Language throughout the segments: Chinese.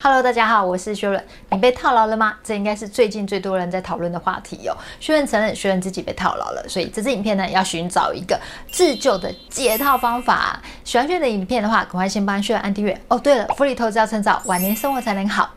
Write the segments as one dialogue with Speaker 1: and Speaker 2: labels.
Speaker 1: Hello，大家好，我是薛润。你被套牢了吗？这应该是最近最多人在讨论的话题哦。薛润承认，薛润自己被套牢了，所以这支影片呢，要寻找一个自救的解套方法。喜欢薛润的影片的话，赶快先帮薛润按订阅哦。对了，复利投资要趁早，晚年生活才能好。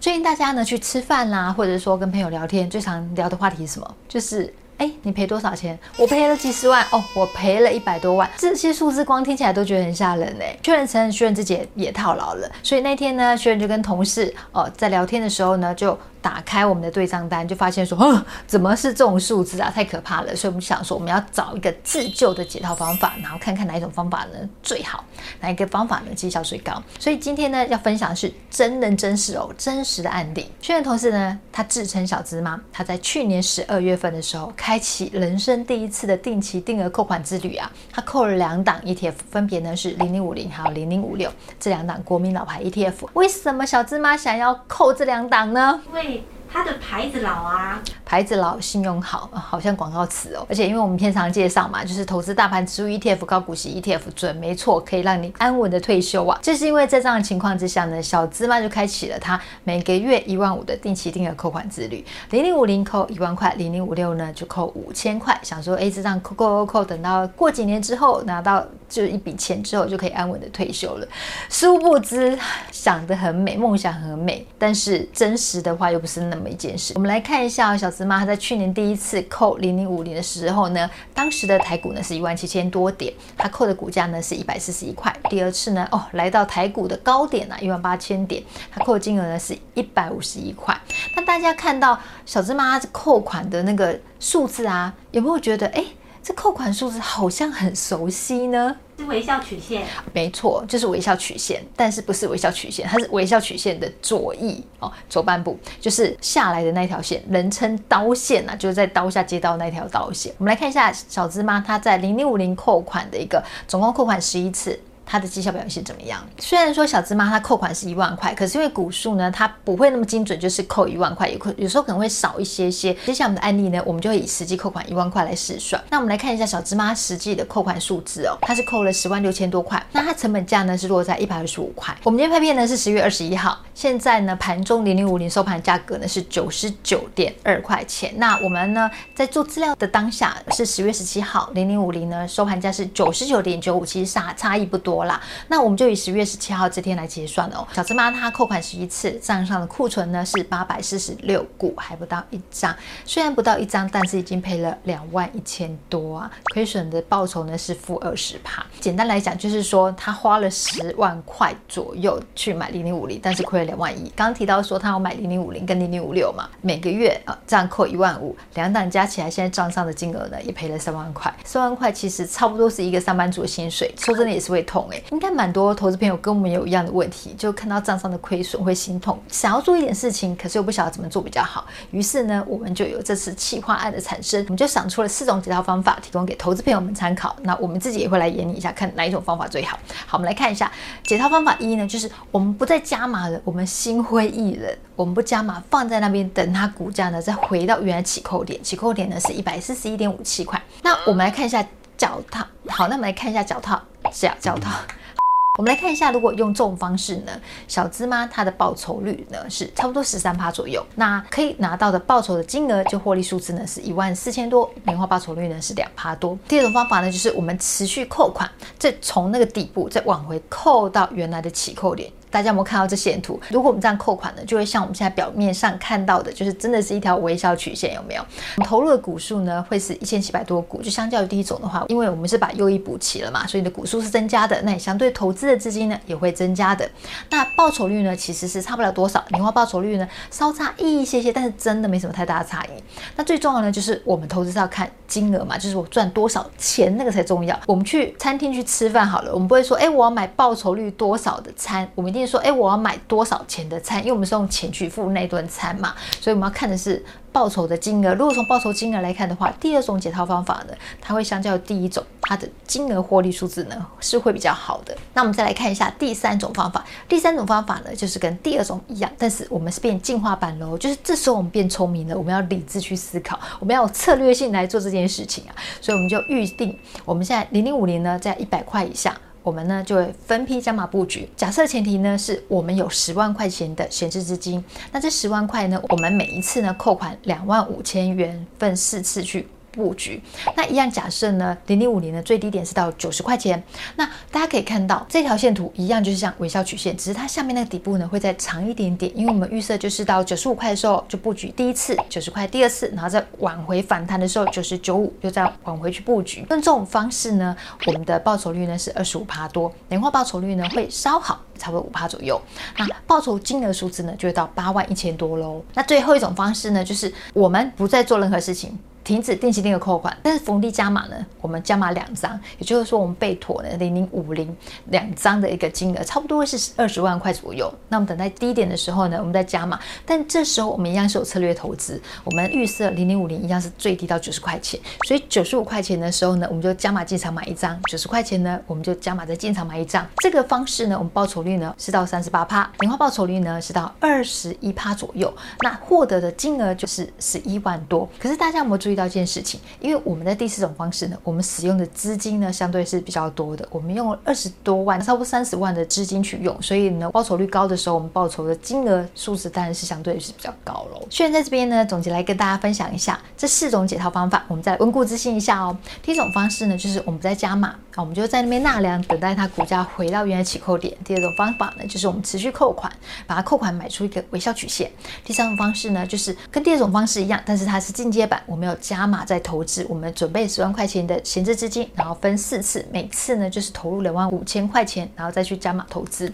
Speaker 1: 最近大家呢去吃饭啦，或者说跟朋友聊天，最常聊的话题是什么？就是。哎，你赔多少钱？我赔了几十万哦，我赔了一百多万。这些数字光听起来都觉得很吓人哎。薛润承认，薛仁自己也，套牢了，所以那天呢，薛仁就跟同事哦在聊天的时候呢，就。打开我们的对账单，就发现说，啊，怎么是这种数字啊？太可怕了！所以我们想说，我们要找一个自救的解套方法，然后看看哪一种方法呢最好，哪一个方法呢绩效最高。所以今天呢，要分享的是真人真事哦，真实的案例。薛润同事呢，他自称小资妈，他在去年十二月份的时候，开启人生第一次的定期定额扣款之旅啊，他扣了两档 ETF，分别呢是零零五零还有零零五六这两档国民老牌 ETF。为什么小资妈想要扣这两档呢？
Speaker 2: 因为它的牌子老啊，
Speaker 1: 孩子老，信用好，好像广告词哦。而且因为我们平常介绍嘛，就是投资大盘指数 ETF、高股息 ETF 准没错，可以让你安稳的退休啊。就是因为在这样的情况之下呢，小资嘛就开启了他每个月一万五的定期定额扣款之旅。零零五零扣一万块，零零五六呢就扣五千块。想说，哎，这样扣扣扣扣，等到过几年之后拿到就一笔钱之后，就可以安稳的退休了。殊不知，想得很美，梦想很美，但是真实的话又不是那么。一件事，我们来看一下小资妈她在去年第一次扣零零五零的时候呢，当时的台股呢是一万七千多点，她扣的股价呢是一百四十一块。第二次呢，哦，来到台股的高点啊，一万八千点，她扣的金额呢是一百五十一块。那大家看到小芝麻扣款的那个数字啊，有没有觉得哎？这扣款数字好像很熟悉呢，
Speaker 2: 是微笑曲线，
Speaker 1: 没错，就是微笑曲线，但是不是微笑曲线，它是微笑曲线的左翼哦，左半部就是下来的那条线，人称刀线啊，就是在刀下接到那条刀线。我们来看一下小芝麻，它在零零五零扣款的一个总共扣款十一次。它的绩效表现怎么样？虽然说小芝麻它扣款是一万块，可是因为股数呢，它不会那么精准，就是扣一万块，有可有时候可能会少一些些。接下来我们的案例呢，我们就会以实际扣款一万块来试算。那我们来看一下小芝麻实际的扣款数字哦，它是扣了十万六千多块，那它成本价呢是落在一百二十五块。我们今天拍片呢是十月二十一号，现在呢盘中零零五零收盘价格呢是九十九点二块钱。那我们呢在做资料的当下是十月十七号，零零五零呢收盘价是九十九点九五，其实差差异不多。多啦，那我们就以十月十七号这天来结算哦。小资妈她扣款十一次，账上的库存呢是八百四十六股，还不到一张。虽然不到一张，但是已经赔了两万一千多啊，亏损的报酬呢是负二十趴。简单来讲，就是说他花了十万块左右去买零零五零，但是亏了两万一。刚刚提到说他要买零零五零跟零零五六嘛，每个月啊这样扣一万五，两档加起来现在账上的金额呢也赔了三万块。三万块其实差不多是一个上班族的薪水，说真的也是会痛。应该蛮多投资朋友跟我们有一样的问题，就看到账上的亏损会心痛，想要做一点事情，可是又不晓得怎么做比较好。于是呢，我们就有这次企划案的产生，我们就想出了四种解套方法，提供给投资朋友们参考。那我们自己也会来研拟一下，看哪一种方法最好。好，我们来看一下解套方法一呢，就是我们不再加码了，我们心灰意冷，我们不加码，放在那边等它股价呢再回到原来起扣点，起扣点呢是一百四十一点五七块。那我们来看一下脚套，好，那我们来看一下脚套。是啊，教他。我们来看一下，如果用这种方式呢，小资妈她的报酬率呢是差不多十三趴左右，那可以拿到的报酬的金额就获利数字呢是一万四千多，年化报酬率呢是两趴多。第二种方法呢，就是我们持续扣款，再从那个底部再往回扣到原来的起扣点。大家有没有看到这线图？如果我们这样扣款呢，就会像我们现在表面上看到的，就是真的是一条微笑曲线，有没有？我们投入的股数呢，会是一千七百多股，就相较于第一种的话，因为我们是把右翼补齐了嘛，所以你的股数是增加的，那你相对投资的资金呢也会增加的。那报酬率呢，其实是差不了多少，年化报酬率呢稍差一些些，但是真的没什么太大的差异。那最重要的呢，就是我们投资是要看金额嘛，就是我赚多少钱那个才重要。我们去餐厅去吃饭好了，我们不会说，哎，我要买报酬率多少的餐，我们一定。说，哎，我要买多少钱的餐？因为我们是用钱去付那顿餐嘛，所以我们要看的是报酬的金额。如果从报酬金额来看的话，第二种解套方法呢，它会相较第一种，它的金额获利数字呢是会比较好的。那我们再来看一下第三种方法。第三种方法呢，就是跟第二种一样，但是我们是变进化版喽，就是这时候我们变聪明了，我们要理智去思考，我们要有策略性来做这件事情啊。所以我们就预定，我们现在零零五零呢在一百块以下。我们呢就会分批加码布局。假设前提呢是我们有十万块钱的闲置资金，那这十万块呢，我们每一次呢扣款两万五千元，分四次去。布局，那一样假设呢，零零五零的最低点是到九十块钱。那大家可以看到这条线图一样，就是像微笑曲线，只是它下面那个底部呢会再长一点点，因为我们预设就是到九十五块的时候就布局第一次九十块，第二次，然后再往回反弹的时候九十九五又再往回去布局。用这种方式呢，我们的报酬率呢是二十五趴多，年化报酬率呢会稍好，差不多五趴左右。那报酬金额数字呢就会到八万一千多喽。那最后一种方式呢，就是我们不再做任何事情。停止定期定额扣款，但是逢低加码呢？我们加码两张，也就是说我们备妥了零零五零两张的一个金额，差不多是二十万块左右。那我们等待低点的时候呢，我们再加码。但这时候我们一样是有策略投资，我们预设零零五零一样是最低到九十块钱，所以九十五块钱的时候呢，我们就加码进场买一张；九十块钱呢，我们就加码再进场买一张。这个方式呢，我们报酬率呢是到三十八趴，年化报酬率呢是到二十一趴左右。那获得的金额就是十一万多。可是大家有没有注意？遇到一件事情，因为我们的第四种方式呢，我们使用的资金呢相对是比较多的，我们用了二十多万，差不多三十万的资金去用，所以呢报酬率高的时候，我们报酬的金额数字当然是相对是比较高喽。虽然在这边呢，总结来跟大家分享一下这四种解套方法，我们再温故知新一下哦。第一种方式呢，就是我们在加码啊，我们就在那边纳凉，等待它股价回到原来起扣点。第二种方法呢，就是我们持续扣款，把它扣款买出一个微笑曲线。第三种方式呢，就是跟第二种方式一样，但是它是进阶版，我们有。加码再投资，我们准备十万块钱的闲置资金，然后分四次，每次呢就是投入两万五千块钱，然后再去加码投资。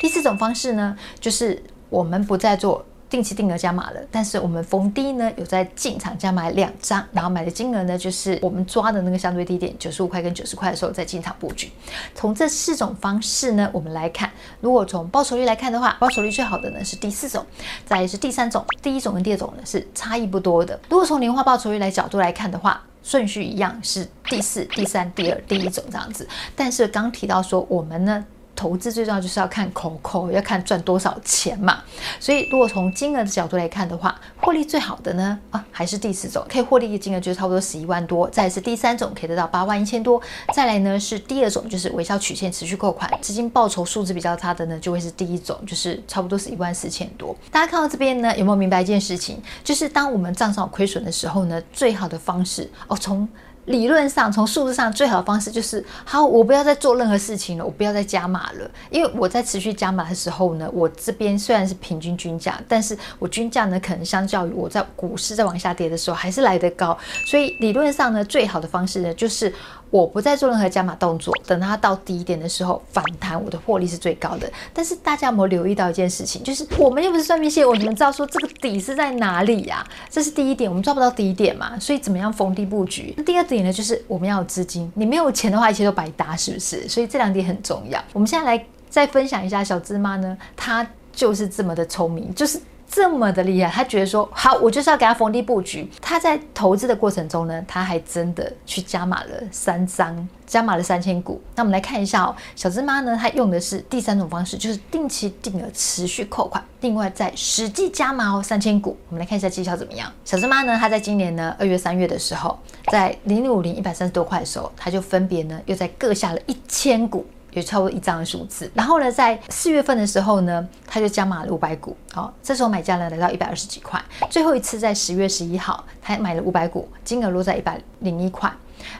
Speaker 1: 第四种方式呢，就是我们不再做。定期定额加码了，但是我们逢低呢有在进场加买两张，然后买的金额呢就是我们抓的那个相对低点九十五块跟九十块的时候再进场布局。从这四种方式呢，我们来看，如果从报酬率来看的话，报酬率最好的呢是第四种，再是第三种，第一种跟第二种呢是差异不多的。如果从年化报酬率来角度来看的话，顺序一样是第四、第三、第二、第一种这样子。但是刚提到说我们呢。投资最重要就是要看口口，要看赚多少钱嘛。所以如果从金额的角度来看的话，获利最好的呢啊还是第四种，可以获利的金额就是差不多十一万多。再来是第三种，可以得到八万一千多。再来呢是第二种，就是微笑曲线持续扣款，资金报酬数字比较差的呢，就会是第一种，就是差不多是一万四千多。大家看到这边呢，有没有明白一件事情？就是当我们账上亏损的时候呢，最好的方式哦从。理论上，从数字上最好的方式就是，好，我不要再做任何事情了，我不要再加码了，因为我在持续加码的时候呢，我这边虽然是平均均价，但是我均价呢，可能相较于我在股市在往下跌的时候还是来得高，所以理论上呢，最好的方式呢，就是。我不再做任何加码动作，等它到低点的时候反弹，我的获利是最高的。但是大家有没有留意到一件事情？就是我们又不是算命线，我们知道说这个底是在哪里呀？这是第一点，我们抓不到低点嘛，所以怎么样逢低布局？那第二点呢，就是我们要有资金，你没有钱的话，一切都白搭，是不是？所以这两点很重要。我们现在来再分享一下小芝麻呢，她就是这么的聪明，就是。这么的厉害，他觉得说好，我就是要给他逢低布局。他在投资的过程中呢，他还真的去加码了三张，加码了三千股。那我们来看一下哦，小芝麻呢，他用的是第三种方式，就是定期定额持续扣款，另外再实际加码哦三千股。我们来看一下绩效怎么样。小芝麻呢，他在今年呢二月、三月的时候，在零零五零一百三十多块的时候，他就分别呢又在各下了一千股。也超过一张的数字，然后呢，在四月份的时候呢，他就加码了五百股，好、这时候买价呢来到一百二十几块。最后一次在十月十一号，他买了五百股，金额落在一百零一块。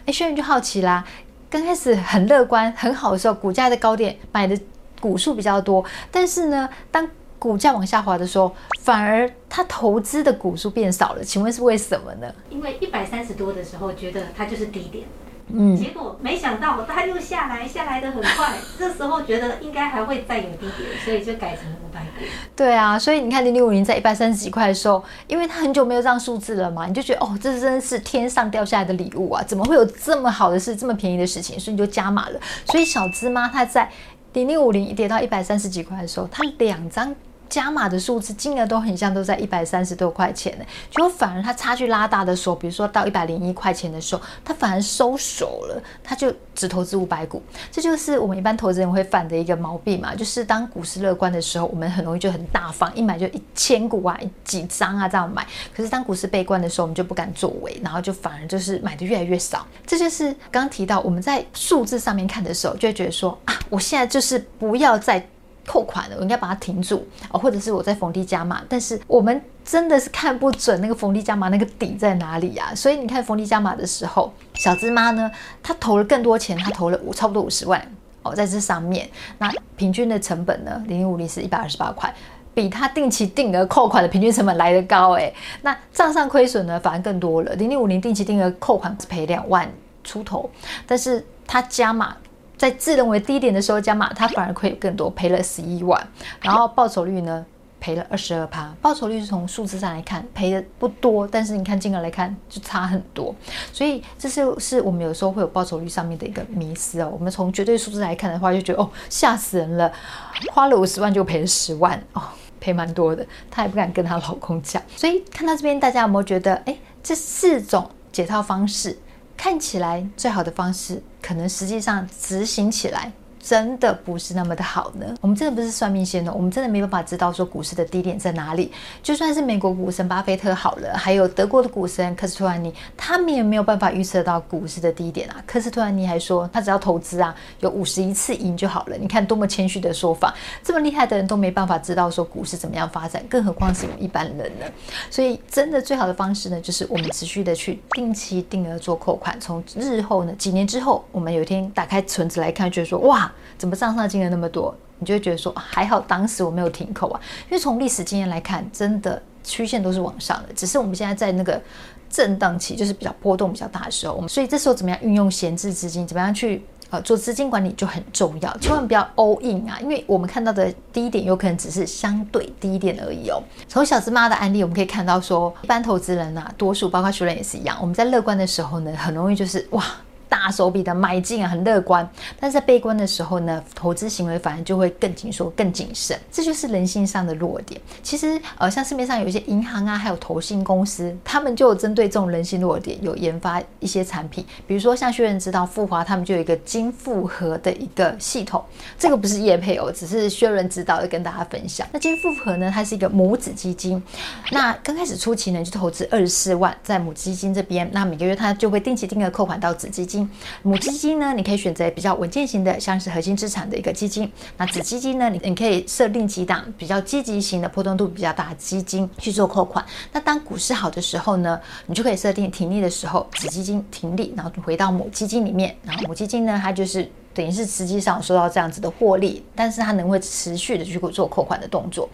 Speaker 1: 哎，轩辕就好奇啦，刚开始很乐观很好的时候，股价在高点买的股数比较多，但是呢，当股价往下滑的时候，反而他投资的股数变少了。请问是为什么呢？
Speaker 2: 因为一百三十多的时候，觉得它就是低点。
Speaker 1: 嗯，
Speaker 2: 结果没想到它又下来，下来的很快。这时候觉得应该还会再有低点，所以就改成五百股。
Speaker 1: 对啊，所以你看零零五零在一百三十几块的时候，因为它很久没有这样数字了嘛，你就觉得哦，这真的是天上掉下来的礼物啊！怎么会有这么好的事，这么便宜的事情？所以你就加码了。所以小芝麻它在零零五零跌到一百三十几块的时候，它两张。加码的数字金额都很像，都在一百三十多块钱呢。结果反而它差距拉大的时候，比如说到一百零一块钱的时候，它反而收手了，它就只投资五百股。这就是我们一般投资人会犯的一个毛病嘛，就是当股市乐观的时候，我们很容易就很大方，一买就一千股啊，几张啊这样买。可是当股市悲观的时候，我们就不敢作为，然后就反而就是买的越来越少。这就是刚提到我们在数字上面看的时候，就会觉得说啊，我现在就是不要再。扣款了，我应该把它停住哦，或者是我在逢低加码，但是我们真的是看不准那个逢低加码那个底在哪里啊？所以你看逢低加码的时候，小芝妈呢，她投了更多钱，她投了五差不多五十万哦，在这上面，那平均的成本呢，零零五零是一百二十八块，比她定期定额扣款的平均成本来得高诶。那账上亏损呢，反而更多了，零零五零定期定额扣款是赔两万出头，但是她加码。在自认为低点的时候加码，它反而亏更多，赔了十一万。然后报酬率呢，赔了二十二趴。报酬率是从数字上来看赔的不多，但是你看金额来看就差很多。所以这是是我们有时候会有报酬率上面的一个迷失哦。我们从绝对数字来看的话，就觉得哦，吓死人了，花了五十万就赔了十万哦，赔蛮多的。她也不敢跟她老公讲。所以看到这边，大家有没有觉得哎，这四种解套方式看起来最好的方式？可能实际上执行起来。真的不是那么的好呢。我们真的不是算命仙的，我们真的没办法知道说股市的低点在哪里。就算是美国股神巴菲特好了，还有德国的股神科斯托兰尼，他们也没有办法预测到股市的低点啊。科斯托兰尼还说，他只要投资啊，有五十一次赢就好了。你看多么谦虚的说法，这么厉害的人都没办法知道说股市怎么样发展，更何况是我们一般人呢？所以，真的最好的方式呢，就是我们持续的去定期定额做扣款，从日后呢，几年之后，我们有一天打开存折来看，觉得说哇。怎么账上金额那么多？你就会觉得说还好，当时我没有停扣啊。因为从历史经验来看，真的曲线都是往上的，只是我们现在在那个震荡期，就是比较波动比较大的时候。我们所以这时候怎么样运用闲置资金，怎么样去呃做资金管理就很重要，千万不要 all in 啊！因为我们看到的低点有可能只是相对低点而已哦。从小芝麻的案例，我们可以看到说，一般投资人啊，多数包括学人也是一样，我们在乐观的时候呢，很容易就是哇。大手笔的买进啊，很乐观，但是在悲观的时候呢，投资行为反而就会更紧缩、更谨慎，这就是人性上的弱点。其实，呃，像市面上有一些银行啊，还有投信公司，他们就有针对这种人性弱点，有研发一些产品，比如说像薛仁知道复华，他们就有一个金复合的一个系统，这个不是叶配哦，只是薛仁知道的跟大家分享。那金复合呢，它是一个母子基金，那刚开始初期呢，就投资二十四万在母基金这边，那每个月它就会定期定额扣款到子基金。母基金呢，你可以选择比较稳健型的，像是核心资产的一个基金。那子基金呢，你你可以设定几档比较积极型的、波动度比较大的基金去做扣款。那当股市好的时候呢，你就可以设定停利的时候，子基金停利，然后回到母基金里面。然后母基金呢，它就是等于是实际上收到这样子的获利，但是它能会持续的去做扣款的动作。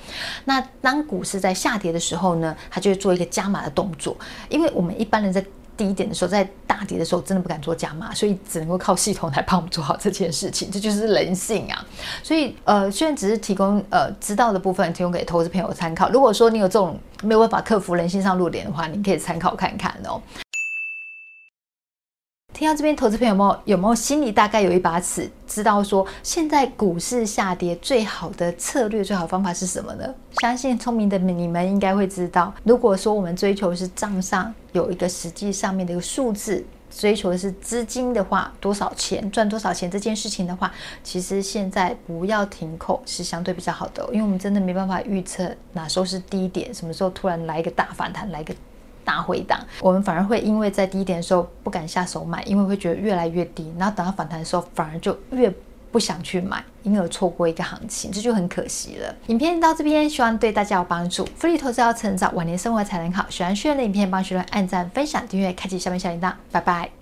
Speaker 1: 那当股市在下跌的时候呢，它就会做一个加码的动作，因为我们一般人在低点的时候，在大跌的时候，真的不敢做加码，所以只能够靠系统来帮我们做好这件事情，这就是人性啊。所以，呃，虽然只是提供呃知道的部分，提供给投资朋友参考。如果说你有这种没有办法克服人性上弱点的话，你可以参考看看哦。听到这边，投资朋友们有没有心里大概有一把尺，知道说现在股市下跌最好的策略、最好的方法是什么呢？相信聪明的你们应该会知道，如果说我们追求是账上有一个实际上面的一个数字，追求的是资金的话，多少钱赚多少钱这件事情的话，其实现在不要停扣是相对比较好的，因为我们真的没办法预测哪时候是低点，什么时候突然来一个大反弹，来一个。大回档，我们反而会因为在低点的时候不敢下手买，因为会觉得越来越低，然后等到反弹的时候反而就越不想去买，因而错过一个行情，这就很可惜了。影片到这边，希望对大家有帮助。福利投资要成长，晚年生活才能好。喜欢学员的影片，帮学员按赞、分享、订阅、开启下面小铃铛。拜拜。